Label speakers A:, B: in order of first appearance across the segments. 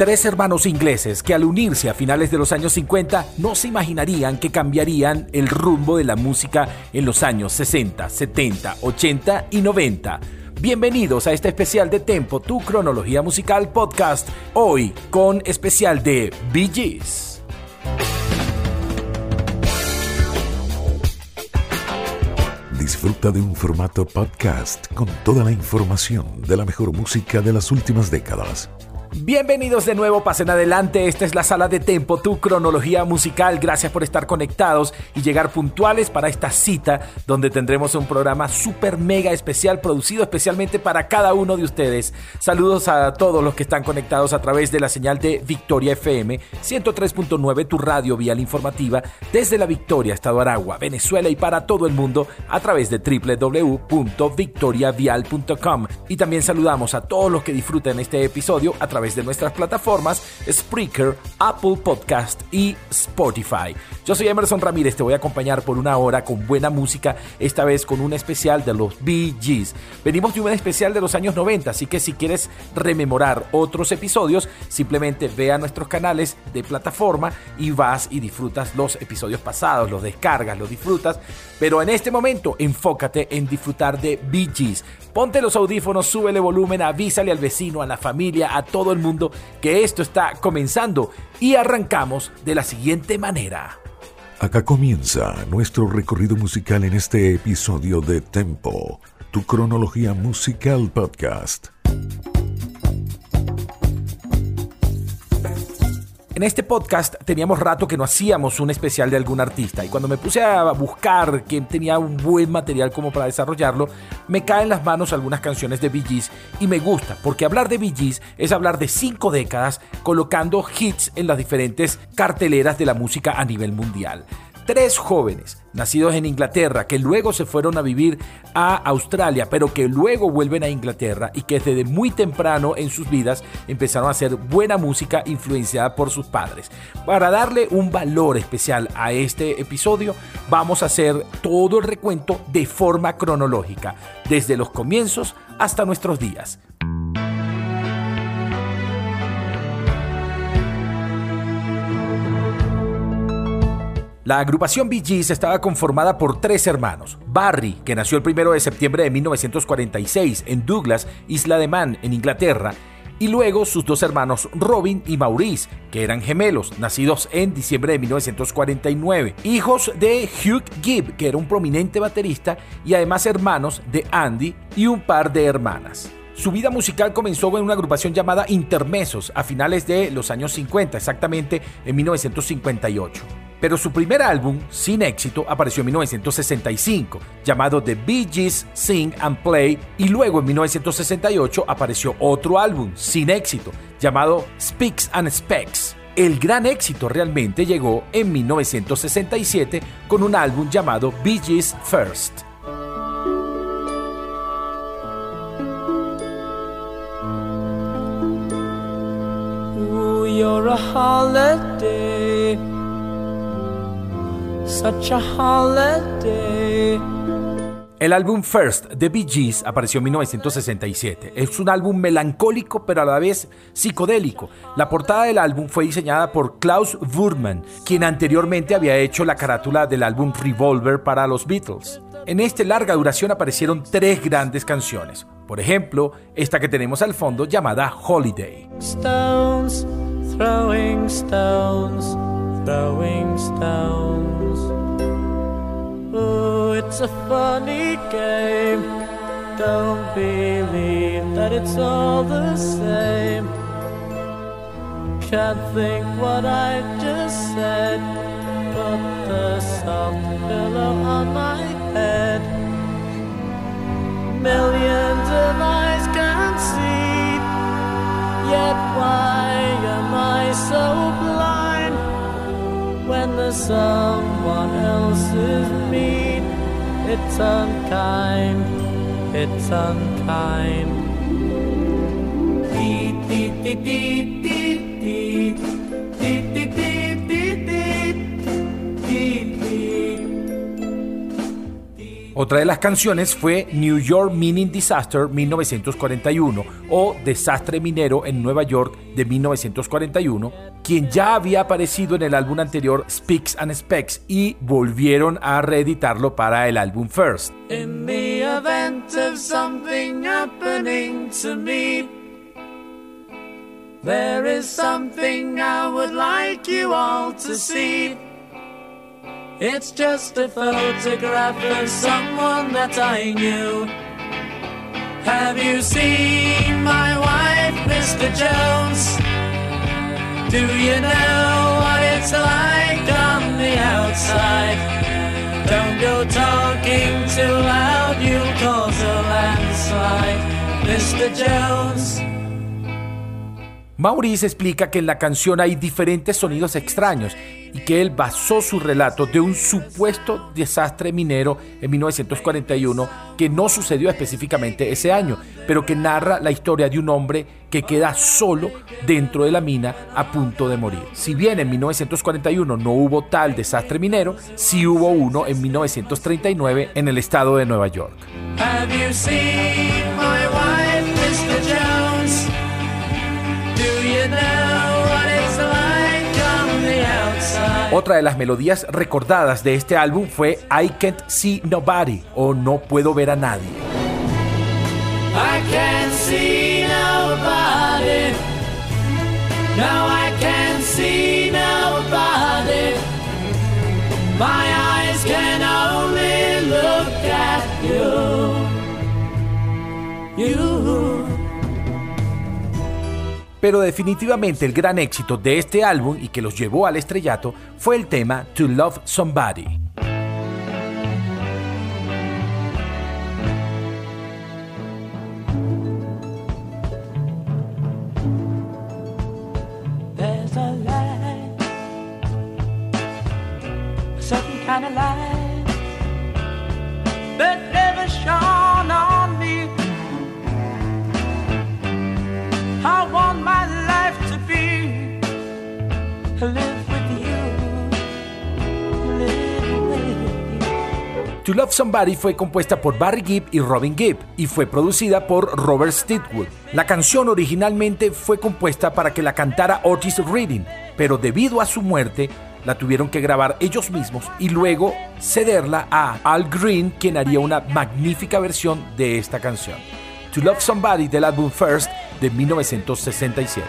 A: Tres hermanos ingleses que al unirse a finales de los años 50 no se imaginarían que cambiarían el rumbo de la música en los años 60, 70, 80 y 90. Bienvenidos a este especial de Tempo, tu cronología musical podcast, hoy con especial de Bee.
B: Disfruta de un formato podcast con toda la información de la mejor música de las últimas décadas
A: Bienvenidos de nuevo, pasen adelante. Esta es la sala de Tempo, tu cronología musical. Gracias por estar conectados y llegar puntuales para esta cita donde tendremos un programa súper mega especial producido especialmente para cada uno de ustedes. Saludos a todos los que están conectados a través de la señal de Victoria FM 103.9, tu radio vial informativa desde la Victoria, Estado Aragua, Venezuela y para todo el mundo a través de www.victoriavial.com. Y también saludamos a todos los que disfruten este episodio a través de nuestras plataformas Spreaker, Apple Podcast y Spotify. Yo soy Emerson Ramírez, te voy a acompañar por una hora con buena música, esta vez con un especial de los Bee Gees. Venimos de un especial de los años 90, así que si quieres rememorar otros episodios, simplemente ve a nuestros canales de plataforma y vas y disfrutas los episodios pasados, los descargas, los disfrutas, pero en este momento enfócate en disfrutar de Bee Gees. Ponte los audífonos, súbele volumen, avísale al vecino, a la familia, a todo el mundo que esto está comenzando y arrancamos de la siguiente manera.
B: Acá comienza nuestro recorrido musical en este episodio de Tempo, tu cronología musical podcast.
A: En este podcast teníamos rato que no hacíamos un especial de algún artista y cuando me puse a buscar quién tenía un buen material como para desarrollarlo, me caen en las manos algunas canciones de Bee Gees y me gusta porque hablar de Bee Gees es hablar de cinco décadas colocando hits en las diferentes carteleras de la música a nivel mundial tres jóvenes nacidos en Inglaterra que luego se fueron a vivir a Australia, pero que luego vuelven a Inglaterra y que desde muy temprano en sus vidas empezaron a hacer buena música influenciada por sus padres. Para darle un valor especial a este episodio, vamos a hacer todo el recuento de forma cronológica, desde los comienzos hasta nuestros días. La agrupación Bee Gees estaba conformada por tres hermanos. Barry, que nació el 1 de septiembre de 1946 en Douglas, Isla de Man, en Inglaterra, y luego sus dos hermanos Robin y Maurice, que eran gemelos, nacidos en diciembre de 1949, hijos de Hugh Gibb, que era un prominente baterista, y además hermanos de Andy y un par de hermanas. Su vida musical comenzó en una agrupación llamada Intermesos a finales de los años 50, exactamente en 1958 pero su primer álbum, sin éxito, apareció en 1965, llamado The Bee Gees Sing and Play, y luego en 1968 apareció otro álbum, sin éxito, llamado Speaks and Specs. El gran éxito realmente llegó en 1967 con un álbum llamado Bee Gees First. El álbum First de Bee Gees apareció en 1967. Es un álbum melancólico pero a la vez psicodélico. La portada del álbum fue diseñada por Klaus Wurman, quien anteriormente había hecho la carátula del álbum Revolver para los Beatles. En este larga duración aparecieron tres grandes canciones. Por ejemplo, esta que tenemos al fondo llamada Holiday. Stones, throwing stones, throwing stones. Oh, it's a funny game. Don't believe that it's all the same. Can't think what I just said. Put the soft pillow on my head. Millions of eyes can't see. Yet why am I so blind when the someone else is mean. It's unkind, it's unkind. Dee, dee, dee, dee, dee, dee. Otra de las canciones fue New York Mining Disaster 1941 o Desastre Minero en Nueva York de 1941, quien ya había aparecido en el álbum anterior Speaks and Specs y volvieron a reeditarlo para el álbum First. There is something I would like you all to see. It's just a photograph of someone that I knew. Have you seen my wife, Mr. Jones? Do you know what it's like on the outside? Don't go talking too loud, you'll cause a landslide, Mr. Jones. Maurice explica que en la canción hay diferentes sonidos extraños y que él basó su relato de un supuesto desastre minero en 1941 que no sucedió específicamente ese año, pero que narra la historia de un hombre que queda solo dentro de la mina a punto de morir. Si bien en 1941 no hubo tal desastre minero, sí hubo uno en 1939 en el estado de Nueva York. Otra de las melodías recordadas de este álbum fue I Can't See Nobody o No Puedo Ver a Nadie. I can't see nobody. No, I can't see nobody. My eyes can only look at you. You. Pero definitivamente el gran éxito de este álbum y que los llevó al estrellato fue el tema To Love Somebody. To Love Somebody fue compuesta por Barry Gibb y Robin Gibb y fue producida por Robert Stigwood. La canción originalmente fue compuesta para que la cantara Otis Reading, pero debido a su muerte la tuvieron que grabar ellos mismos y luego cederla a Al Green, quien haría una magnífica versión de esta canción. To Love Somebody del álbum First de 1967.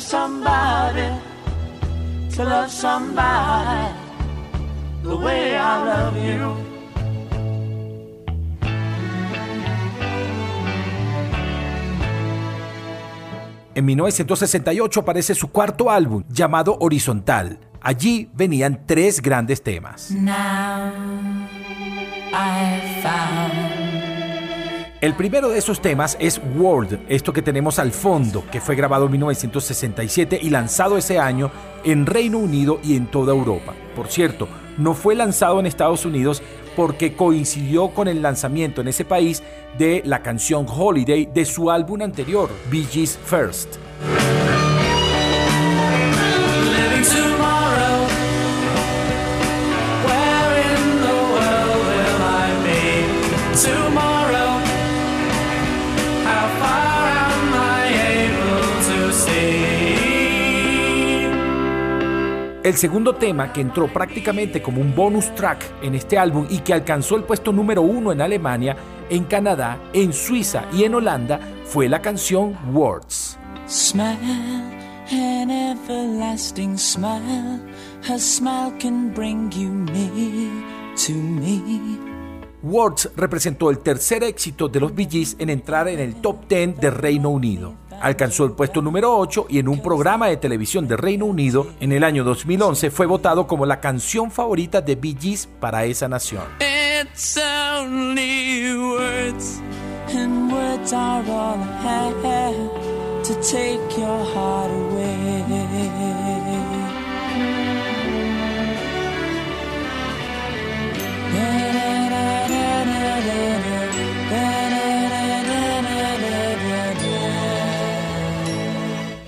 A: Love somebody, to love somebody the way I love you. En 1968 aparece su cuarto álbum llamado Horizontal. Allí venían tres grandes temas. Now I found el primero de esos temas es World, esto que tenemos al fondo, que fue grabado en 1967 y lanzado ese año en Reino Unido y en toda Europa. Por cierto, no fue lanzado en Estados Unidos porque coincidió con el lanzamiento en ese país de la canción Holiday de su álbum anterior, Bee First. El segundo tema, que entró prácticamente como un bonus track en este álbum y que alcanzó el puesto número uno en Alemania, en Canadá, en Suiza y en Holanda, fue la canción Words. Words representó el tercer éxito de los Bee Gees en entrar en el top 10 de Reino Unido alcanzó el puesto número 8 y en un programa de televisión de Reino Unido en el año 2011 fue votado como la canción favorita de Bee Gees para esa nación.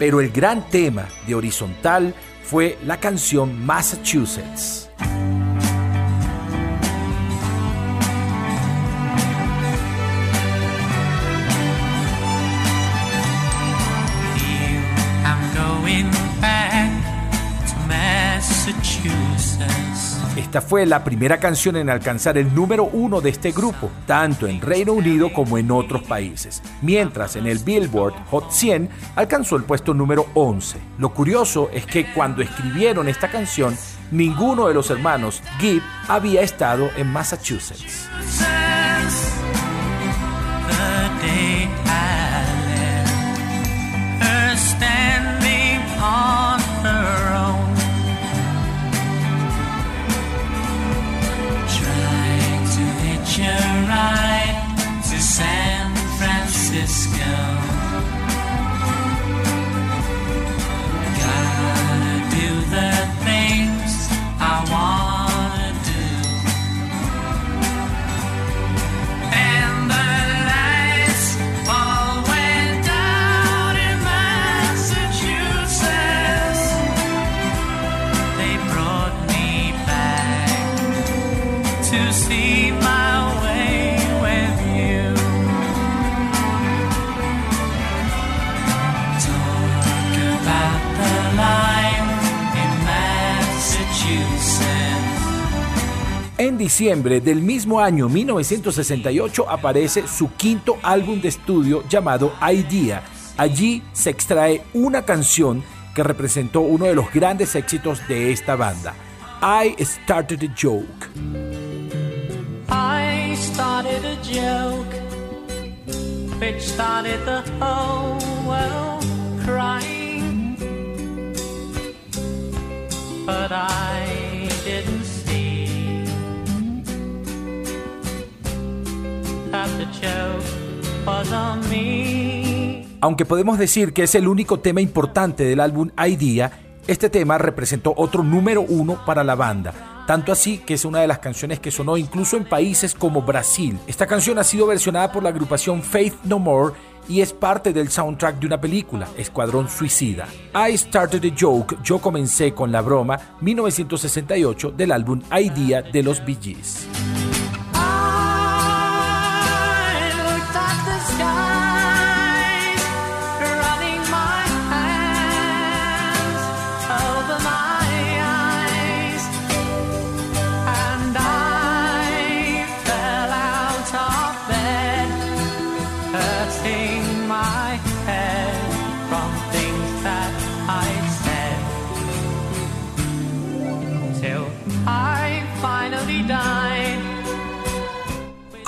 A: Pero el gran tema de Horizontal fue la canción Massachusetts. Esta fue la primera canción en alcanzar el número uno de este grupo, tanto en Reino Unido como en otros países, mientras en el Billboard Hot 100 alcanzó el puesto número 11. Lo curioso es que cuando escribieron esta canción, ninguno de los hermanos Gibb había estado en Massachusetts. ride to San Francisco. En diciembre del mismo año 1968 aparece su quinto álbum de estudio llamado Idea. Allí se extrae una canción que representó uno de los grandes éxitos de esta banda. I started a joke. I started a joke Aunque podemos decir que es el único tema importante del álbum Idea, este tema representó otro número uno para la banda. Tanto así que es una de las canciones que sonó incluso en países como Brasil. Esta canción ha sido versionada por la agrupación Faith No More y es parte del soundtrack de una película, Escuadrón Suicida. I Started a Joke, Yo Comencé con la Broma, 1968 del álbum Idea de los Bee Gees.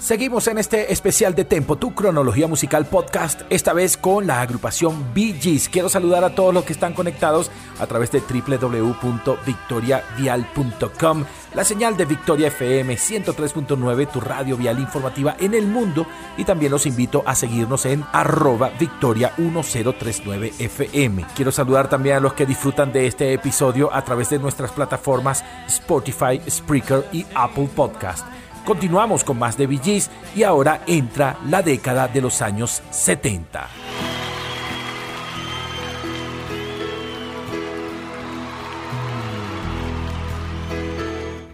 A: Seguimos en este especial de Tempo, tu cronología musical podcast, esta vez con la agrupación Bee Gees. Quiero saludar a todos los que están conectados a través de www.victoriavial.com, la señal de Victoria FM 103.9, tu radio vial informativa en el mundo, y también los invito a seguirnos en arroba victoria 1039 FM. Quiero saludar también a los que disfrutan de este episodio a través de nuestras plataformas Spotify, Spreaker y Apple Podcast. Continuamos con más de VGs y ahora entra la década de los años 70.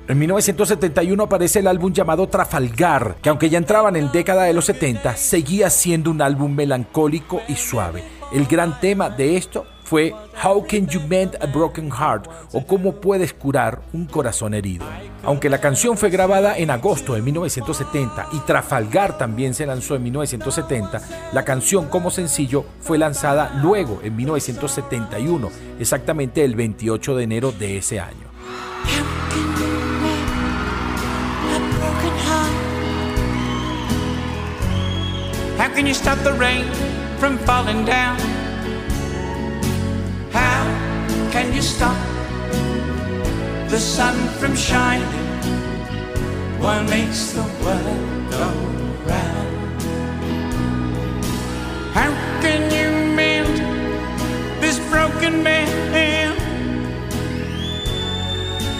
A: En 1971 aparece el álbum llamado Trafalgar, que aunque ya entraban en década de los 70, seguía siendo un álbum melancólico y suave. El gran tema de esto fue How Can You Mend a Broken Heart o Cómo puedes curar un corazón herido. Aunque la canción fue grabada en agosto de 1970 y Trafalgar también se lanzó en 1970, la canción como sencillo fue lanzada luego en 1971, exactamente el 28 de enero de ese año. How can you stop the rain from falling down? Can you stop the sun from shining? What makes the world go round? How can you mend this broken man?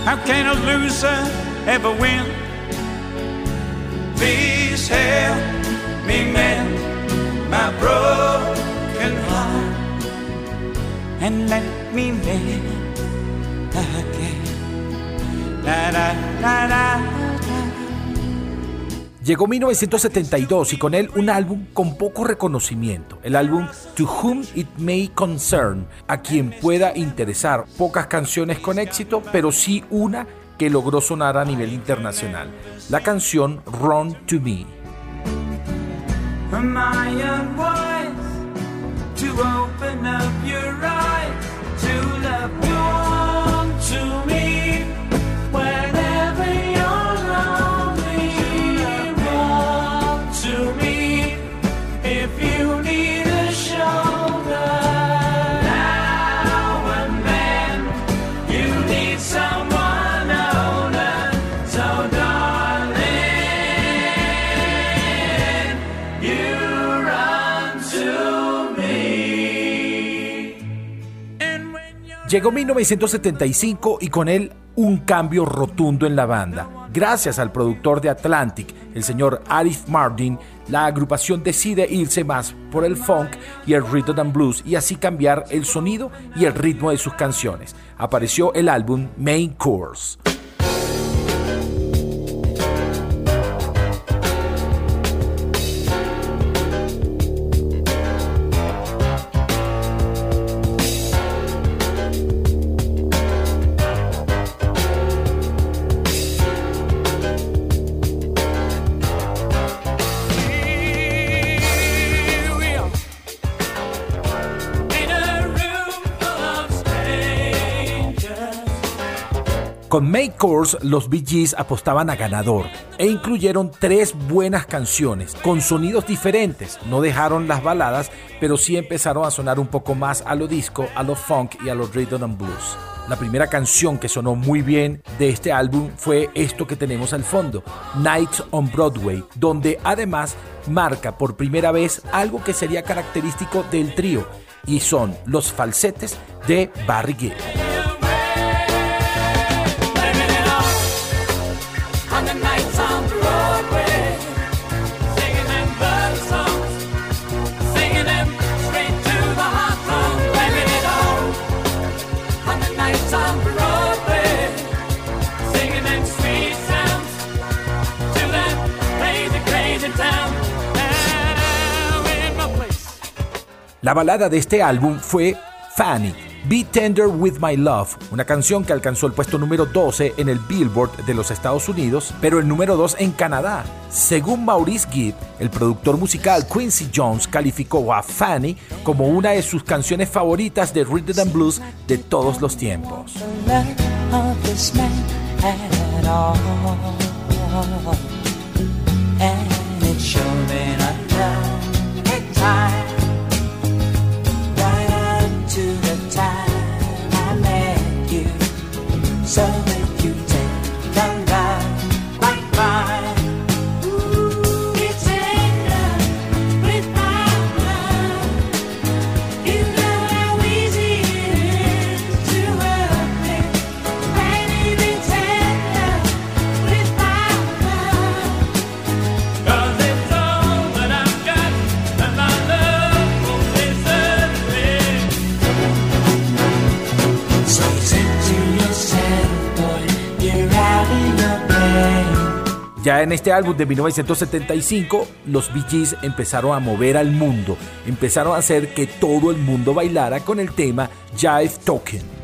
C: How can a loser ever win? Please help me mend my broken heart and let La, la, la, la.
A: Llegó 1972 y con él un álbum con poco reconocimiento, el álbum To Whom It May Concern, a quien pueda interesar. Pocas canciones con éxito, pero sí una que logró sonar a nivel internacional, la canción Run to Me. to the pool. Llegó 1975 y con él un cambio rotundo en la banda. Gracias al productor de Atlantic, el señor Arif Martin, la agrupación decide irse más por el funk y el rhythm and blues y así cambiar el sonido y el ritmo de sus canciones. Apareció el álbum Main Course. Con Make Course, los Bee Gees apostaban a ganador e incluyeron tres buenas canciones con sonidos diferentes. No dejaron las baladas, pero sí empezaron a sonar un poco más a lo disco, a lo funk y a lo rhythm and blues. La primera canción que sonó muy bien de este álbum fue esto que tenemos al fondo, Nights on Broadway, donde además marca por primera vez algo que sería característico del trío, y son los falsetes de Barry Gibb. La balada de este álbum fue Fanny, Be Tender With My Love, una canción que alcanzó el puesto número 12 en el Billboard de los Estados Unidos, pero el número 2 en Canadá. Según Maurice Gibb, el productor musical Quincy Jones calificó a Fanny como una de sus canciones favoritas de rhythm and blues de todos los tiempos. Ya este álbum de 1975, los Bee Gees empezaron a mover al mundo, empezaron a hacer que todo el mundo bailara con el tema Jive Token.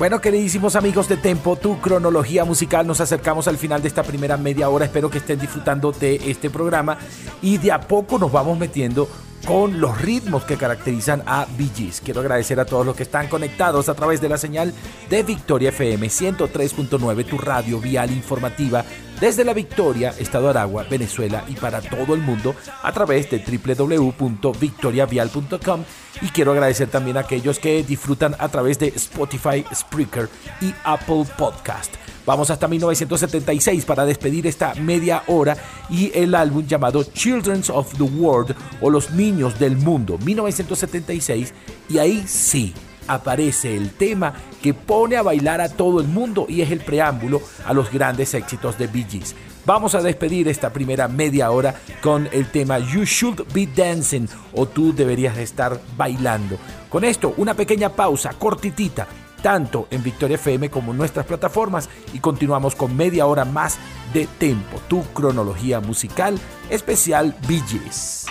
A: Bueno, queridísimos amigos de Tempo, tu cronología musical, nos acercamos al final de esta primera media hora. Espero que estén disfrutando de este programa y de a poco nos vamos metiendo con los ritmos que caracterizan a Bee Quiero agradecer a todos los que están conectados a través de la señal de Victoria FM 103.9, tu radio vial informativa desde la Victoria, Estado Aragua, Venezuela y para todo el mundo a través de www.victoriavial.com y quiero agradecer también a aquellos que disfrutan a través de Spotify, Spreaker y Apple Podcast. Vamos hasta 1976 para despedir esta media hora y el álbum llamado Children of the World o Los Niños del Mundo, 1976, y ahí sí aparece el tema que pone a bailar a todo el mundo y es el preámbulo a los grandes éxitos de Bee Gees. Vamos a despedir esta primera media hora con el tema You Should Be Dancing o tú deberías estar bailando. Con esto, una pequeña pausa cortitita, tanto en Victoria FM como en nuestras plataformas y continuamos con media hora más de Tempo, tu cronología musical especial Bee Gees.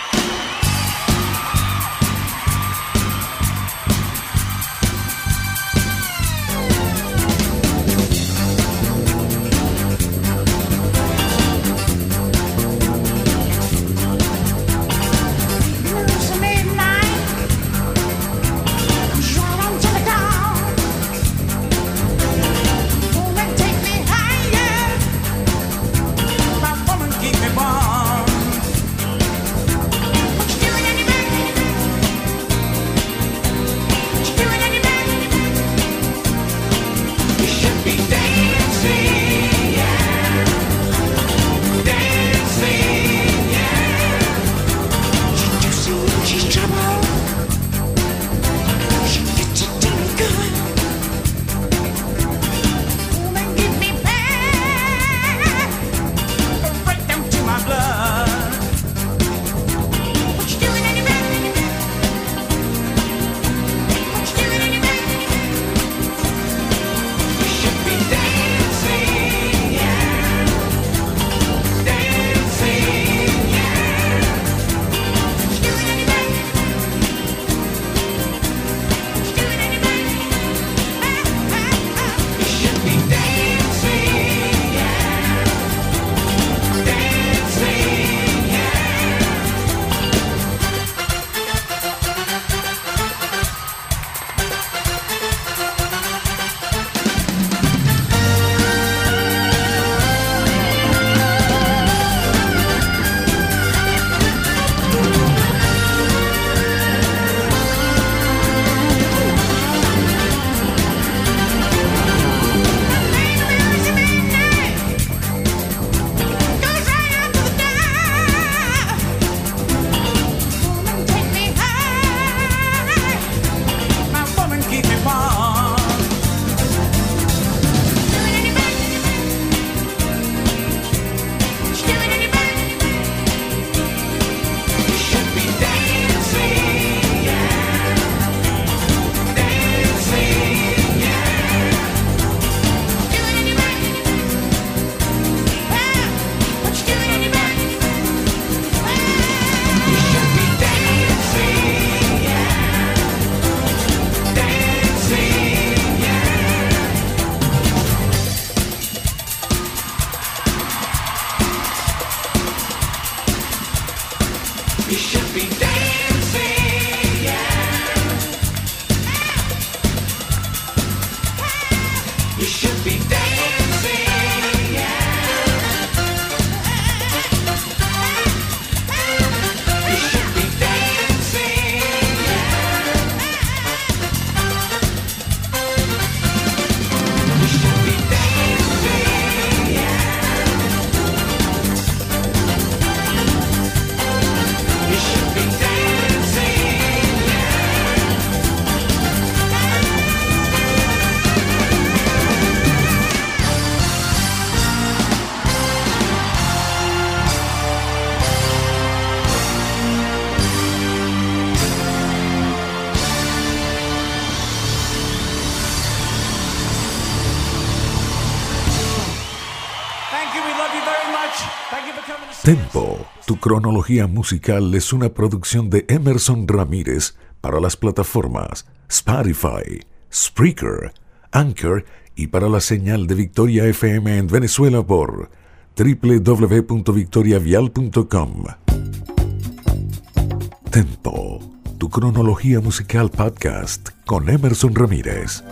B: Tempo, tu cronología musical es una producción de Emerson Ramírez para las plataformas Spotify, Spreaker, Anchor y para la señal de Victoria FM en Venezuela por www.victoriavial.com. Tempo, tu cronología musical podcast con Emerson Ramírez.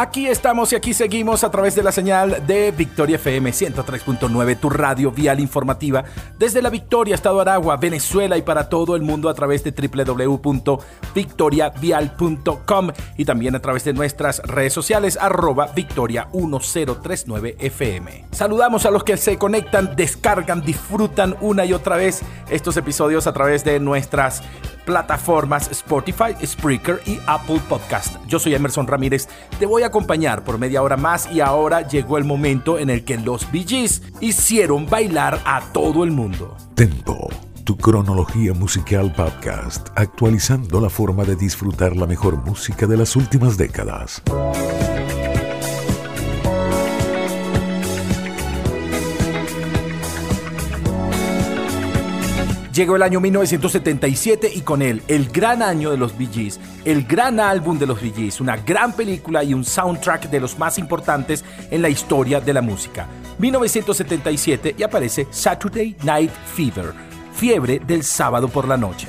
A: Aquí estamos y aquí seguimos a través de la señal de Victoria FM 103.9, tu radio vial informativa, desde la Victoria, Estado Aragua, Venezuela y para todo el mundo a través de www.victoriavial.com y también a través de nuestras redes sociales arroba victoria 1039 FM. Saludamos a los que se conectan, descargan, disfrutan una y otra vez estos episodios a través de nuestras plataformas Spotify, Spreaker y Apple Podcast. Yo soy Emerson Ramírez, te voy a acompañar por media hora más y ahora llegó el momento en el que los BGs hicieron bailar a todo el mundo.
B: Tempo, tu cronología musical podcast, actualizando la forma de disfrutar la mejor música de las últimas décadas.
A: Llegó el año 1977 y con él el gran año de los Bee Gees, el gran álbum de los Bee Gees, una gran película y un soundtrack de los más importantes en la historia de la música. 1977 y aparece Saturday Night Fever, fiebre del sábado por la noche.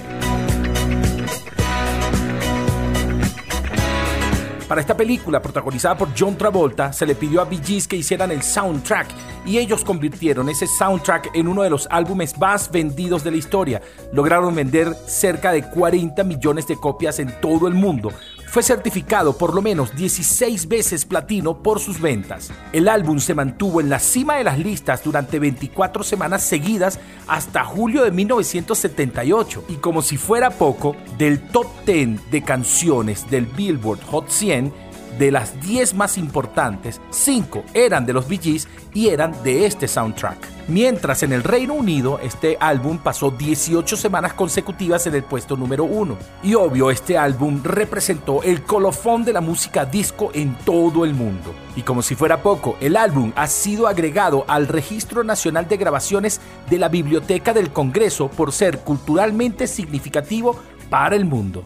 A: Para esta película, protagonizada por John Travolta, se le pidió a Bee Gees que hicieran el soundtrack y ellos convirtieron ese soundtrack en uno de los álbumes más vendidos de la historia. Lograron vender cerca de 40 millones de copias en todo el mundo, fue certificado por lo menos 16 veces platino por sus ventas. El álbum se mantuvo en la cima de las listas durante 24 semanas seguidas hasta julio de 1978 y como si fuera poco, del top 10 de canciones del Billboard Hot 100 de las 10 más importantes, 5 eran de los Bee y eran de este soundtrack. Mientras en el Reino Unido este álbum pasó 18 semanas consecutivas en el puesto número 1. Y obvio, este álbum representó el colofón de la música disco en todo el mundo. Y como si fuera poco, el álbum ha sido agregado al Registro Nacional de Grabaciones de la Biblioteca del Congreso por ser culturalmente significativo para el mundo.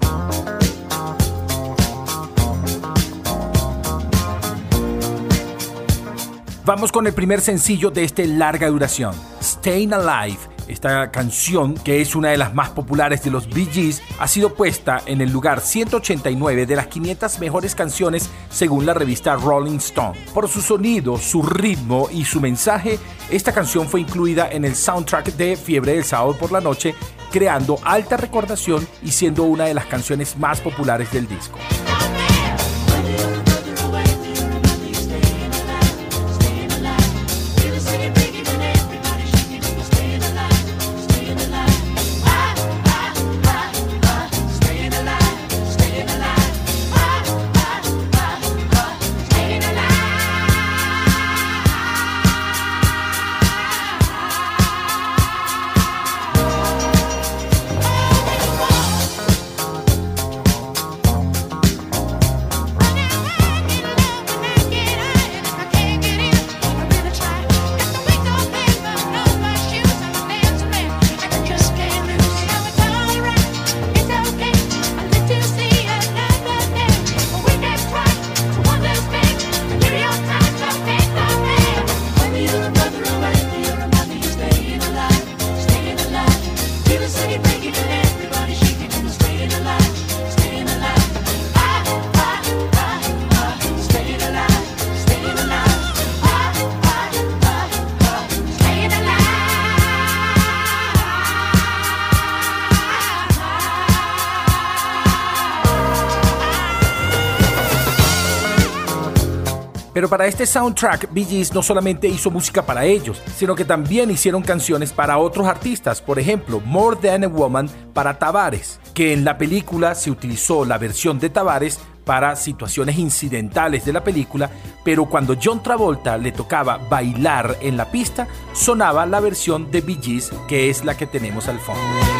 A: Vamos con el primer sencillo de este larga duración, Staying Alive. Esta canción, que es una de las más populares de los Bee Gees, ha sido puesta en el lugar 189 de las 500 mejores canciones según la revista Rolling Stone. Por su sonido, su ritmo y su mensaje, esta canción fue incluida en el soundtrack de Fiebre del Sábado por la Noche, creando alta recordación y siendo una de las canciones más populares del disco. Pero para este soundtrack, Bee Gees no solamente hizo música para ellos, sino que también hicieron canciones para otros artistas, por ejemplo, More Than a Woman para Tavares, que en la película se utilizó la versión de Tavares para situaciones incidentales de la película, pero cuando John Travolta le tocaba bailar en la pista, sonaba la versión de Bee Gees, que es la que tenemos al fondo.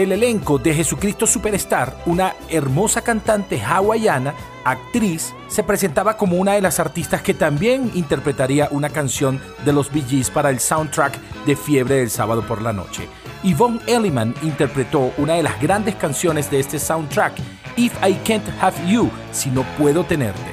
A: Del elenco de Jesucristo Superstar, una hermosa cantante hawaiana, actriz, se presentaba como una de las artistas que también interpretaría una canción de los Bee Gees para el soundtrack de Fiebre del sábado por la noche. Yvonne Elliman interpretó una de las grandes canciones de este soundtrack, If I Can't Have You, si no puedo tenerte.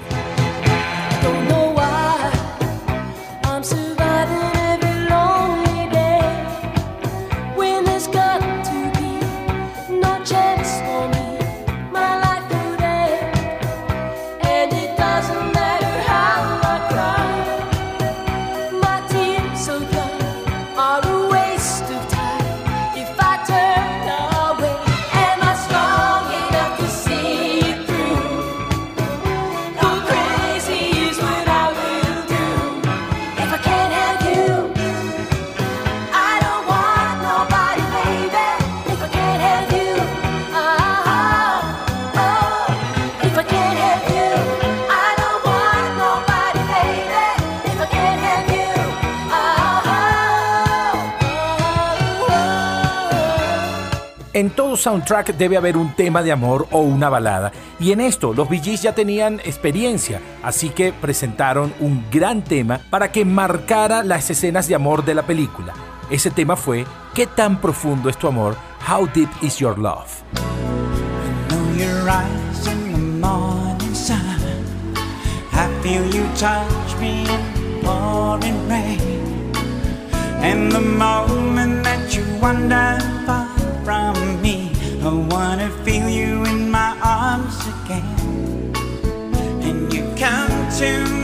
A: En todo soundtrack debe haber un tema de amor o una balada. Y en esto los Bee Gees ya tenían experiencia, así que presentaron un gran tema para que marcara las escenas de amor de la película. Ese tema fue ¿Qué tan profundo es tu amor? How deep is your love?
C: From. I wanna feel you in my arms again. And you come to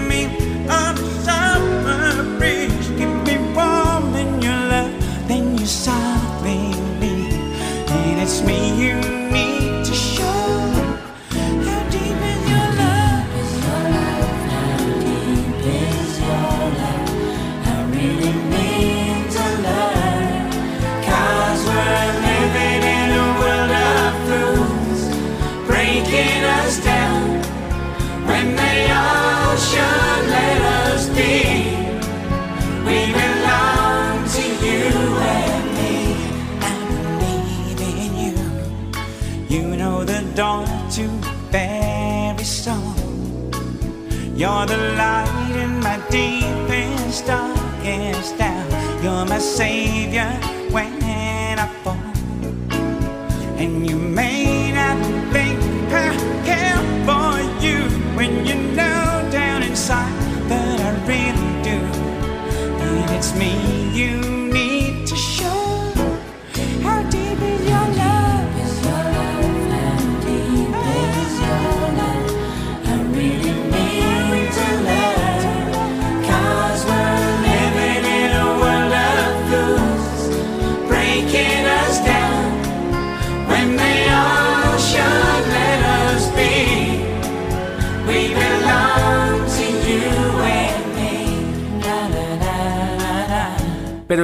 C: You're the light in my deepest, darkest hour. You're my savior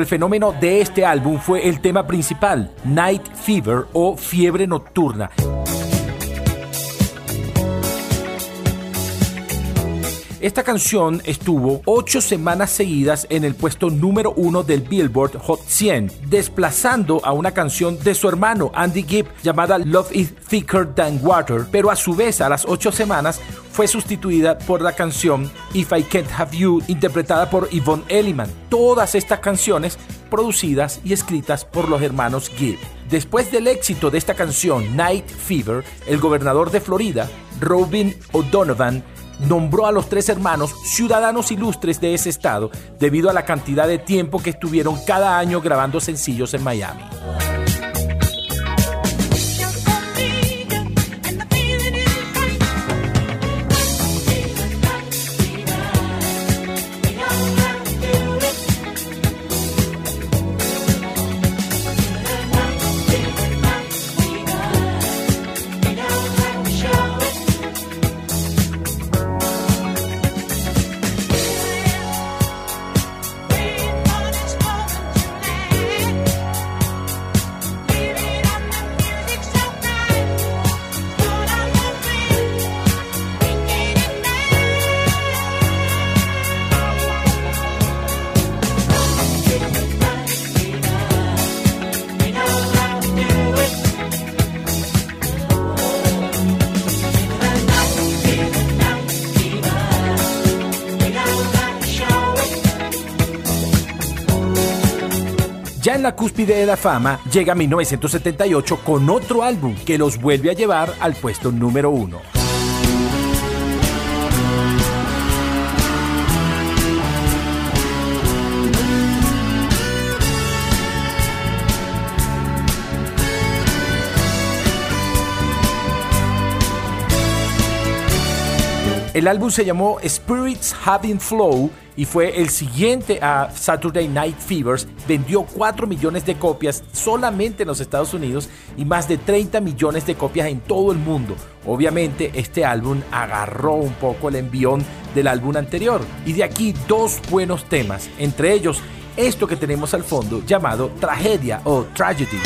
A: fenómeno de este álbum fue el tema principal, Night Fever o Fiebre Nocturna. Esta canción estuvo ocho semanas seguidas en el puesto número uno del Billboard Hot 100, desplazando a una canción de su hermano Andy Gibb llamada Love is Thicker Than Water, pero a su vez a las ocho semanas fue sustituida por la canción If I Can't Have You, interpretada por Yvonne Elliman. Todas estas canciones producidas y escritas por los hermanos Gibb. Después del éxito de esta canción, Night Fever, el gobernador de Florida, Robin O'Donovan, nombró a los tres hermanos ciudadanos ilustres de ese estado debido a la cantidad de tiempo que estuvieron cada año grabando sencillos en Miami. En la cúspide de la fama llega 1978 con otro álbum que los vuelve a llevar al puesto número uno. El álbum se llamó Spirits Having Flow y fue el siguiente a Saturday Night Fevers. Vendió 4 millones de copias solamente en los Estados Unidos y más de 30 millones de copias en todo el mundo. Obviamente este álbum agarró un poco el envión del álbum anterior y de aquí dos buenos temas, entre ellos esto que tenemos al fondo llamado Tragedia o Tragedy.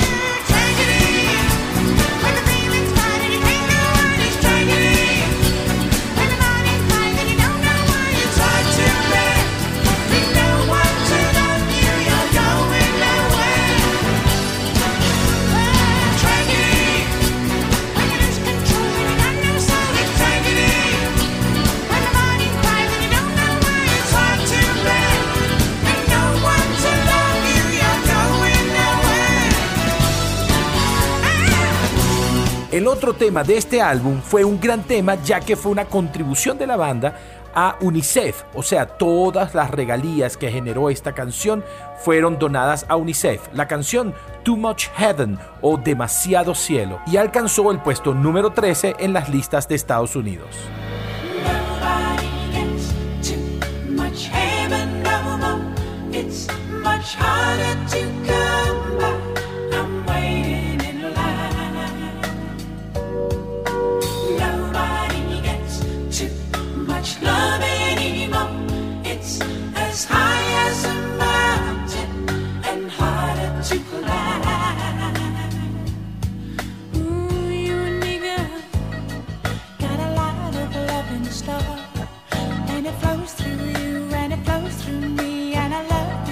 A: El otro tema de este álbum fue un gran tema ya que fue una contribución de la banda a UNICEF, o sea, todas las regalías que generó esta canción fueron donadas a UNICEF. La canción Too Much Heaven o Demasiado Cielo y alcanzó el puesto número 13 en las listas de Estados Unidos.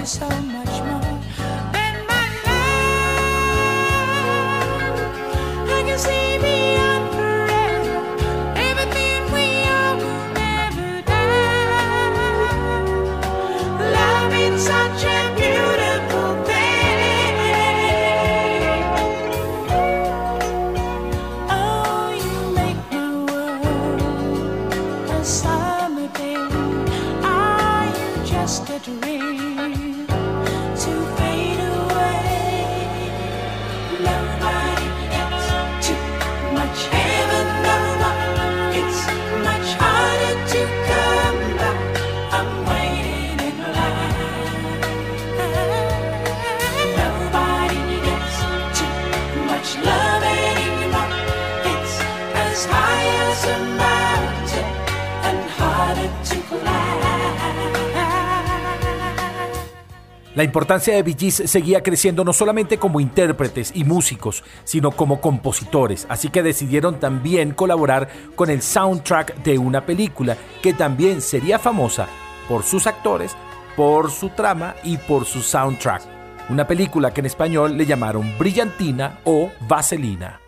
A: so much. La importancia de Bee seguía creciendo no solamente como intérpretes y músicos, sino como compositores, así que decidieron también colaborar con el soundtrack de una película que también sería famosa por sus actores, por su trama y por su soundtrack. Una película que en español le llamaron Brillantina o Vaselina.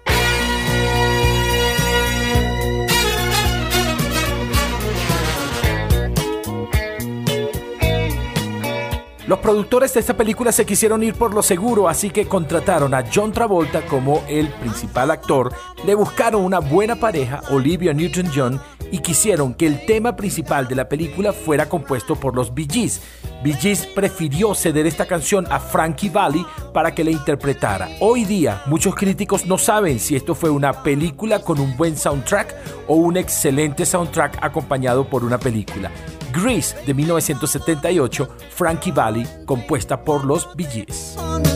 A: Los productores de esta película se quisieron ir por lo seguro, así que contrataron a John Travolta como el principal actor, le buscaron una buena pareja, Olivia Newton-John, y quisieron que el tema principal de la película fuera compuesto por los Bee Gees. Bee Gees prefirió ceder esta canción a Frankie Valli para que la interpretara. Hoy día, muchos críticos no saben si esto fue una película con un buen soundtrack o un excelente soundtrack acompañado por una película. Grease de 1978, Frankie Valli, compuesta por los Bee.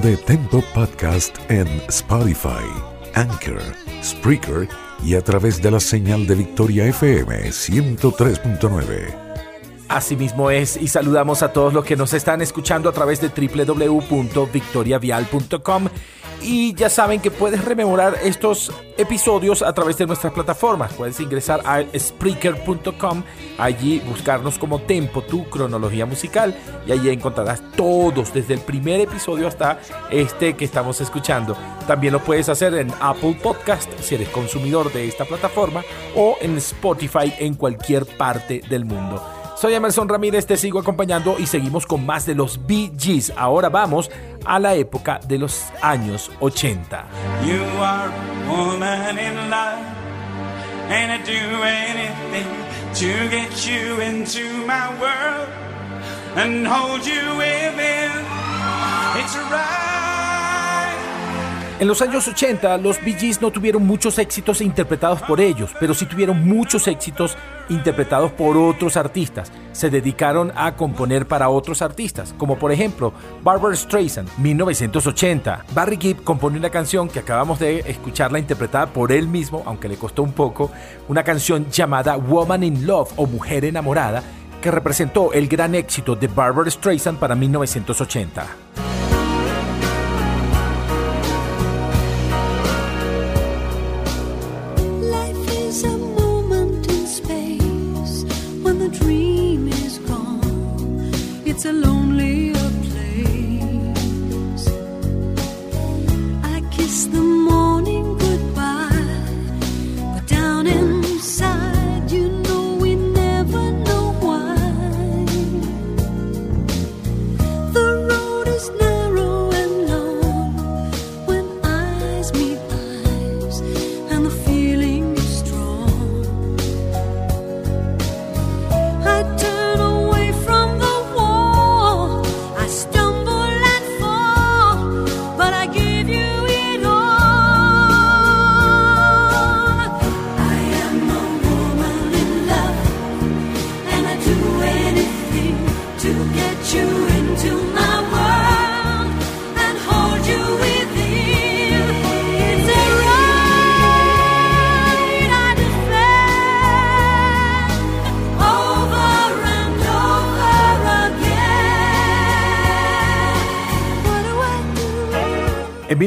B: De Tempo Podcast en Spotify, Anchor, Spreaker y a través de la señal de Victoria FM 103.9.
A: Asimismo es, y saludamos a todos los que nos están escuchando a través de www.victoriavial.com y ya saben que puedes rememorar estos episodios a través de nuestras plataformas. Puedes ingresar a Spreaker.com, allí buscarnos como Tempo, tu cronología musical, y allí encontrarás todos, desde el primer episodio hasta este que estamos escuchando. También lo puedes hacer en Apple Podcast si eres consumidor de esta plataforma o en Spotify en cualquier parte del mundo. Soy Emerson Ramírez, te sigo acompañando y seguimos con más de los Bee. Ahora vamos a la época de los años 80.
C: You are a woman in love, and I do anything to get you into my world and hold you within. It's right.
A: En los años 80, los Bee Gees no tuvieron muchos éxitos interpretados por ellos, pero sí tuvieron muchos éxitos interpretados por otros artistas. Se dedicaron a componer para otros artistas, como por ejemplo Barbara Streisand, 1980. Barry Gibb compone una canción que acabamos de escucharla interpretada por él mismo, aunque le costó un poco, una canción llamada Woman in Love o Mujer enamorada, que representó el gran éxito de Barbara Streisand para 1980.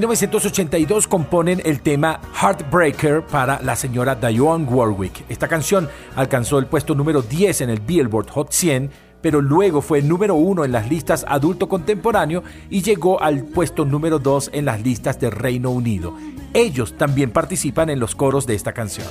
A: 1982 componen el tema Heartbreaker para la señora Dionne Warwick. Esta canción alcanzó el puesto número 10 en el Billboard Hot 100, pero luego fue número 1 en las listas adulto contemporáneo y llegó al puesto número 2 en las listas de Reino Unido. Ellos también participan en los coros de esta canción.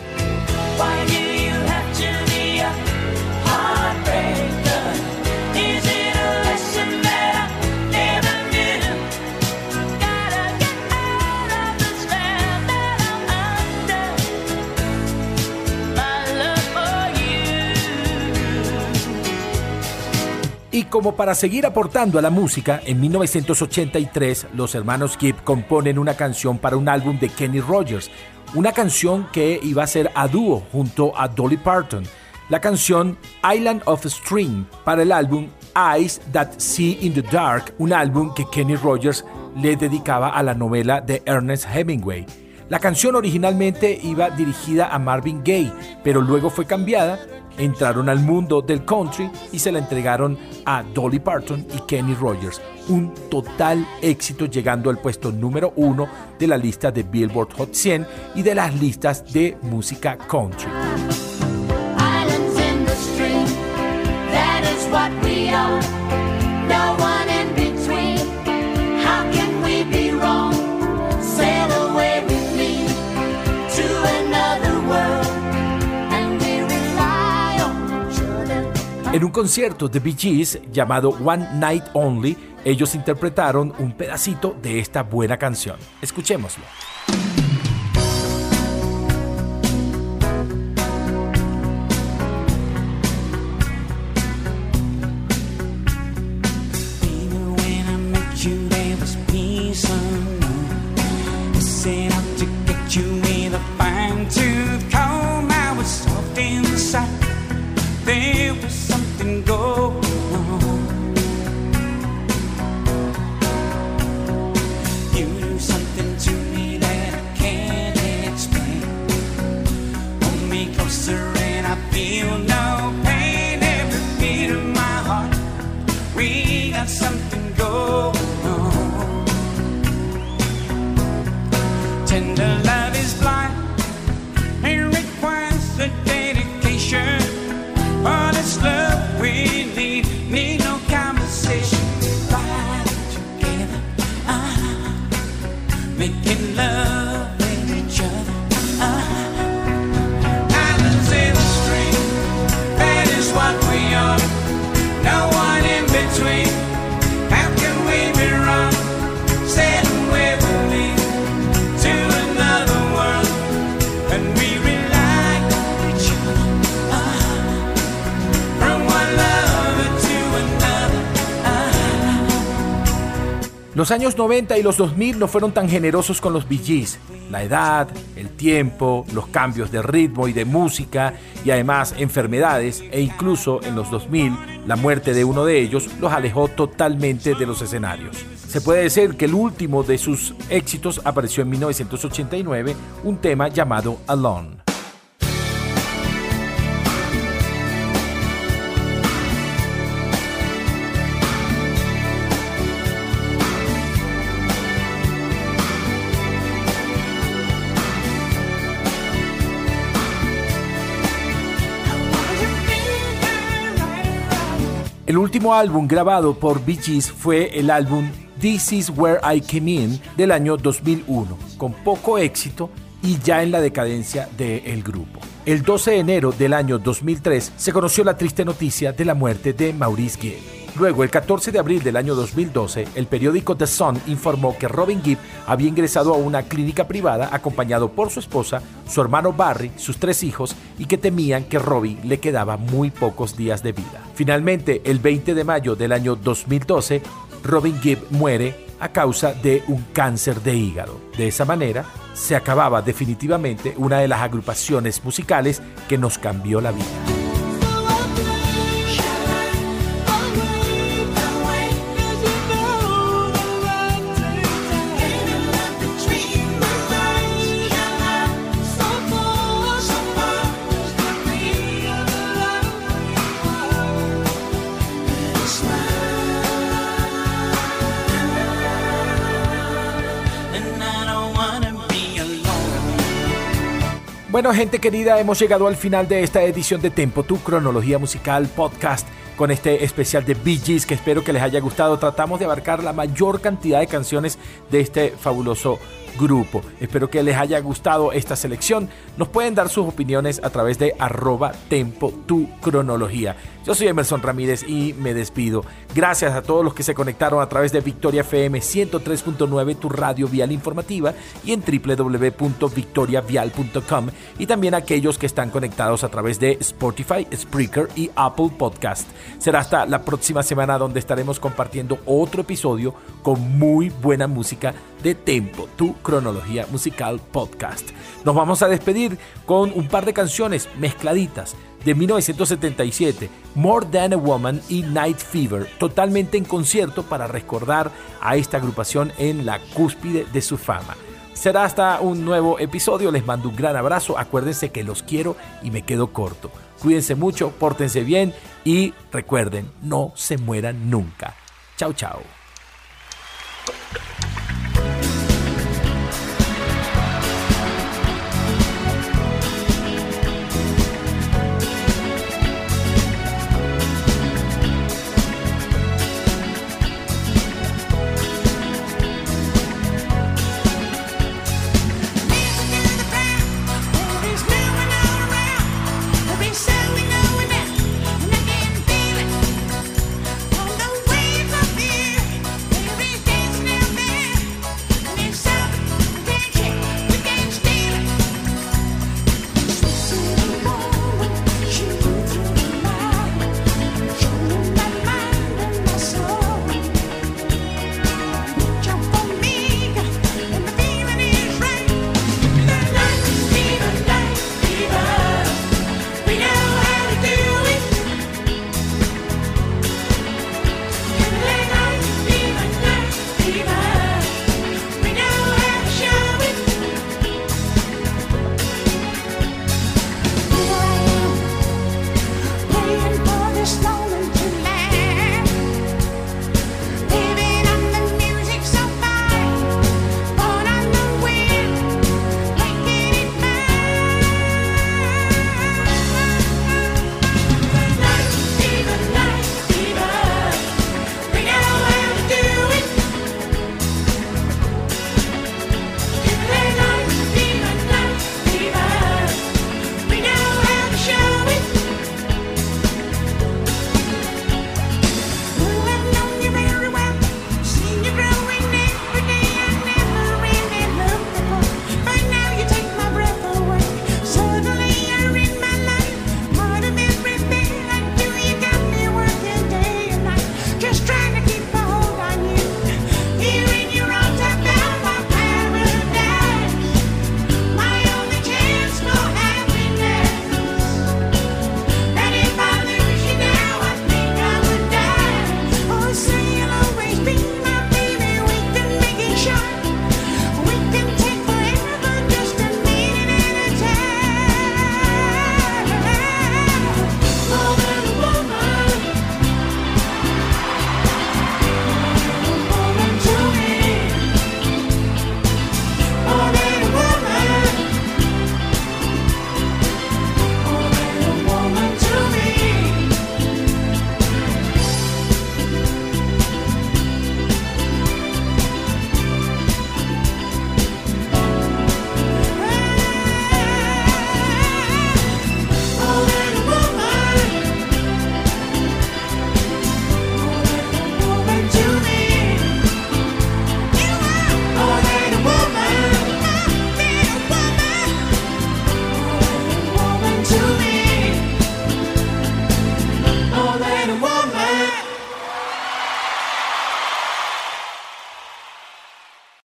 A: Y como para seguir aportando a la música, en 1983 los hermanos Gibb componen una canción para un álbum de Kenny Rogers, una canción que iba a ser a dúo junto a Dolly Parton. La canción Island of String para el álbum Eyes That See in the Dark, un álbum que Kenny Rogers le dedicaba a la novela de Ernest Hemingway. La canción originalmente iba dirigida a Marvin Gaye, pero luego fue cambiada entraron al mundo del country y se la entregaron a Dolly Parton y Kenny Rogers. Un total éxito llegando al puesto número uno de la lista de Billboard Hot 100 y de las listas de música country. En un concierto de Bee Gees llamado One Night Only, ellos interpretaron un pedacito de esta buena canción. Escuchémoslo. Los años 90 y los 2000 no fueron tan generosos con los Gees. La edad, el tiempo, los cambios de ritmo y de música y además enfermedades e incluso en los 2000 la muerte de uno de ellos los alejó totalmente de los escenarios. Se puede decir que el último de sus éxitos apareció en 1989, un tema llamado Alone. El último álbum grabado por Bee Gees fue el álbum This Is Where I Came In del año 2001, con poco éxito y ya en la decadencia del grupo. El 12 de enero del año 2003 se conoció la triste noticia de la muerte de Maurice Gibb. Luego, el 14 de abril del año 2012, el periódico The Sun informó que Robin Gibb había ingresado a una clínica privada acompañado por su esposa, su hermano Barry, sus tres hijos y que temían que Robin le quedaba muy pocos días de vida. Finalmente, el 20 de mayo del año 2012, Robin Gibb muere a causa de un cáncer de hígado. De esa manera, se acababa definitivamente una de las agrupaciones musicales que nos cambió la vida. Bueno, gente querida, hemos llegado al final de esta edición de Tempo, tu cronología musical podcast con este especial de Bee Gees que espero que les haya gustado. Tratamos de abarcar la mayor cantidad de canciones de este fabuloso grupo. Espero que les haya gustado esta selección. Nos pueden dar sus opiniones a través de arroba tempo tu cronología. Yo soy Emerson Ramírez y me despido. Gracias a todos los que se conectaron a través de Victoria FM 103.9, tu radio vial informativa, y en www.victoriavial.com, y también aquellos que están conectados a través de Spotify, Spreaker y Apple Podcast. Será hasta la próxima semana donde estaremos compartiendo otro episodio con muy buena música de Tempo, tu cronología musical podcast. Nos vamos a despedir con un par de canciones mezcladitas de 1977, More Than a Woman y Night Fever, totalmente en concierto para recordar a esta agrupación en la cúspide de su fama. Será hasta un nuevo episodio, les mando un gran abrazo, acuérdense que los quiero y me quedo corto. Cuídense mucho, pórtense bien y recuerden, no se mueran nunca. Chao, chao.